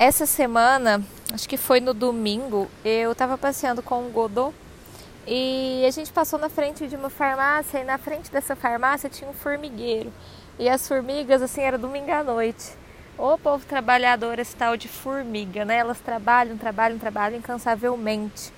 essa semana, acho que foi no domingo, eu estava passeando com o Godot e a gente passou na frente de uma farmácia e na frente dessa farmácia tinha um formigueiro. E as formigas, assim, era domingo à noite. O povo trabalhador, esse tal de formiga, né? Elas trabalham, trabalham, trabalham incansavelmente.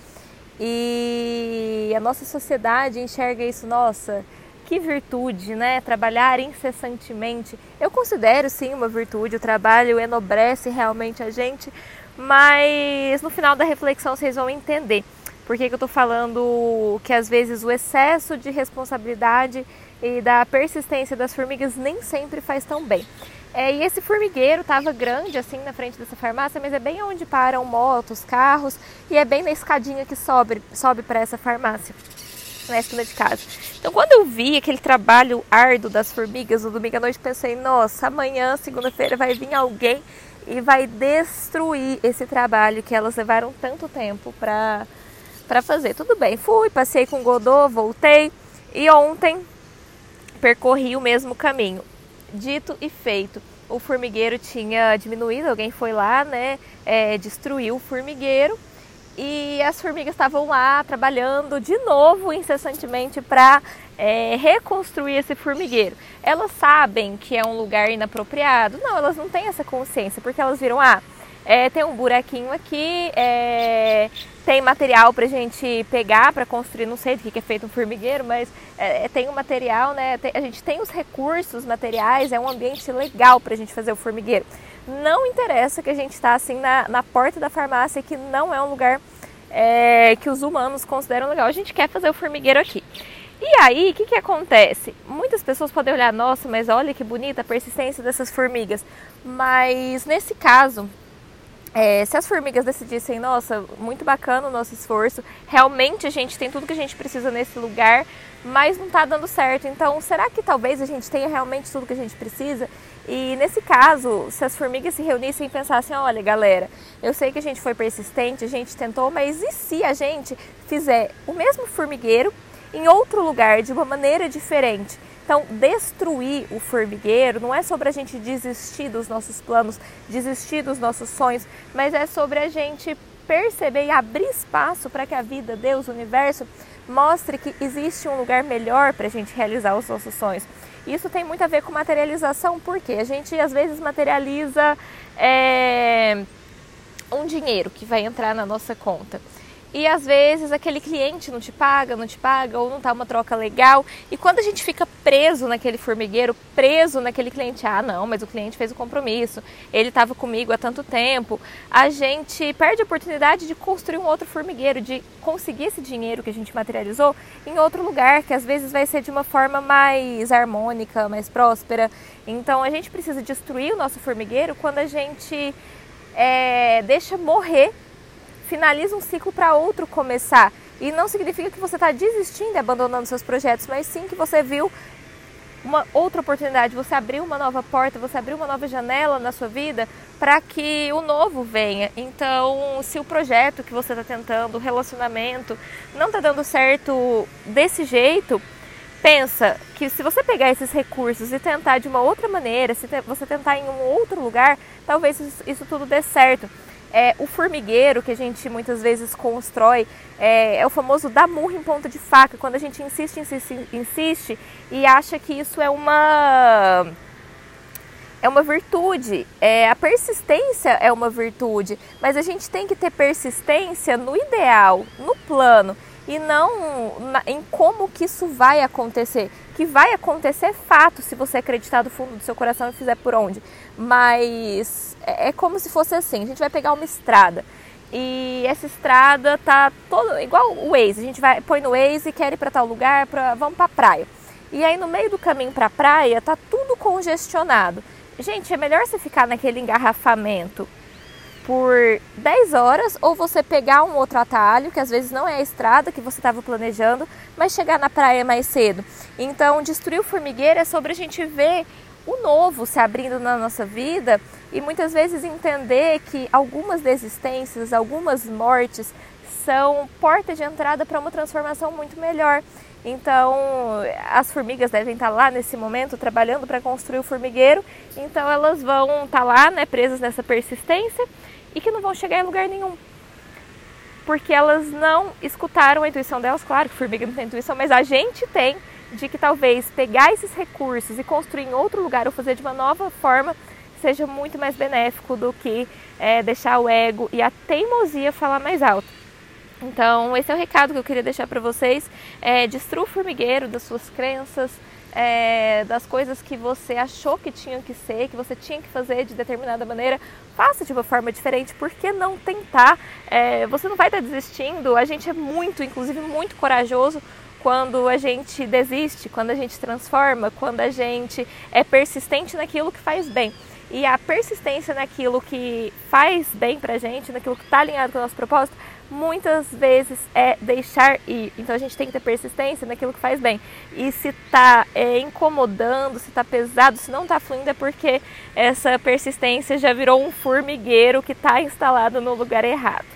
E a nossa sociedade enxerga isso, nossa, que virtude, né? Trabalhar incessantemente. Eu considero sim uma virtude, o trabalho enobrece realmente a gente, mas no final da reflexão vocês vão entender por que, que eu estou falando que às vezes o excesso de responsabilidade e da persistência das formigas nem sempre faz tão bem. É, e esse formigueiro estava grande assim na frente dessa farmácia, mas é bem onde param motos, carros e é bem na escadinha que sobe, sobe para essa farmácia, na esquina de casa. Então, quando eu vi aquele trabalho árduo das formigas no domingo à noite, pensei: nossa, amanhã, segunda-feira, vai vir alguém e vai destruir esse trabalho que elas levaram tanto tempo para para fazer. Tudo bem, fui, passei com o Godot, voltei e ontem percorri o mesmo caminho. Dito e feito, o formigueiro tinha diminuído, alguém foi lá, né, é, destruiu o formigueiro e as formigas estavam lá trabalhando de novo incessantemente para é, reconstruir esse formigueiro. Elas sabem que é um lugar inapropriado? Não, elas não têm essa consciência, porque elas viram, ah, é, tem um buraquinho aqui, é, tem material para gente pegar para construir, não sei do que é feito um formigueiro, mas é, é, tem um material, né? Tem, a gente tem os recursos materiais, é um ambiente legal para a gente fazer o formigueiro. Não interessa que a gente está assim na, na porta da farmácia, que não é um lugar é, que os humanos consideram legal. A gente quer fazer o formigueiro aqui. E aí, o que, que acontece? Muitas pessoas podem olhar, nossa, mas olha que bonita a persistência dessas formigas. Mas nesse caso, é, se as formigas decidissem, nossa, muito bacana o nosso esforço, realmente a gente tem tudo que a gente precisa nesse lugar, mas não está dando certo. Então, será que talvez a gente tenha realmente tudo que a gente precisa? E nesse caso, se as formigas se reunissem e pensassem, olha galera, eu sei que a gente foi persistente, a gente tentou, mas e se a gente fizer o mesmo formigueiro em outro lugar, de uma maneira diferente? Então, destruir o formigueiro não é sobre a gente desistir dos nossos planos, desistir dos nossos sonhos, mas é sobre a gente perceber e abrir espaço para que a vida, Deus, o universo, mostre que existe um lugar melhor para a gente realizar os nossos sonhos. Isso tem muito a ver com materialização, porque a gente às vezes materializa é, um dinheiro que vai entrar na nossa conta. E às vezes aquele cliente não te paga, não te paga, ou não tá uma troca legal. E quando a gente fica preso naquele formigueiro, preso naquele cliente, ah, não, mas o cliente fez o compromisso, ele estava comigo há tanto tempo, a gente perde a oportunidade de construir um outro formigueiro, de conseguir esse dinheiro que a gente materializou em outro lugar, que às vezes vai ser de uma forma mais harmônica, mais próspera. Então a gente precisa destruir o nosso formigueiro quando a gente é, deixa morrer finaliza um ciclo para outro começar. E não significa que você está desistindo e abandonando seus projetos, mas sim que você viu uma outra oportunidade, você abriu uma nova porta, você abriu uma nova janela na sua vida para que o novo venha. Então, se o projeto que você está tentando, o relacionamento, não está dando certo desse jeito, pensa que se você pegar esses recursos e tentar de uma outra maneira, se você tentar em um outro lugar, talvez isso tudo dê certo. É, o formigueiro que a gente muitas vezes constrói é, é, o famoso dar murro em ponta de faca, quando a gente insiste, insiste, insiste e acha que isso é uma é uma virtude. É, a persistência é uma virtude, mas a gente tem que ter persistência no ideal, no plano e não na, em como que isso vai acontecer. Que vai acontecer é fato se você acreditar do fundo do seu coração e fizer por onde. Mas é, é como se fosse assim, a gente vai pegar uma estrada e essa estrada tá todo igual o Waze, a gente vai põe no Waze e quer ir para tal lugar, para vamos para praia. E aí no meio do caminho para praia tá tudo congestionado. Gente, é melhor você ficar naquele engarrafamento por 10 horas ou você pegar um outro atalho, que às vezes não é a estrada que você estava planejando, mas chegar na praia mais cedo. Então, destruir o formigueiro é sobre a gente ver o novo se abrindo na nossa vida e muitas vezes entender que algumas desistências, algumas mortes são porta de entrada para uma transformação muito melhor. Então, as formigas devem estar lá nesse momento trabalhando para construir o formigueiro, então elas vão estar lá, né, presas nessa persistência e que não vão chegar em lugar nenhum. Porque elas não escutaram a intuição delas, claro que formiga não tem intuição, mas a gente tem de que talvez pegar esses recursos e construir em outro lugar ou fazer de uma nova forma seja muito mais benéfico do que é, deixar o ego e a teimosia falar mais alto. Então, esse é o recado que eu queria deixar para vocês. É, destrua o formigueiro das suas crenças, é, das coisas que você achou que tinham que ser, que você tinha que fazer de determinada maneira. Faça de uma forma diferente, por que não tentar? É, você não vai estar desistindo. A gente é muito, inclusive, muito corajoso quando a gente desiste, quando a gente transforma, quando a gente é persistente naquilo que faz bem. E a persistência naquilo que faz bem pra gente, naquilo que está alinhado com o nosso propósito, muitas vezes é deixar ir. Então a gente tem que ter persistência naquilo que faz bem. E se está é, incomodando, se está pesado, se não está fluindo, é porque essa persistência já virou um formigueiro que está instalado no lugar errado.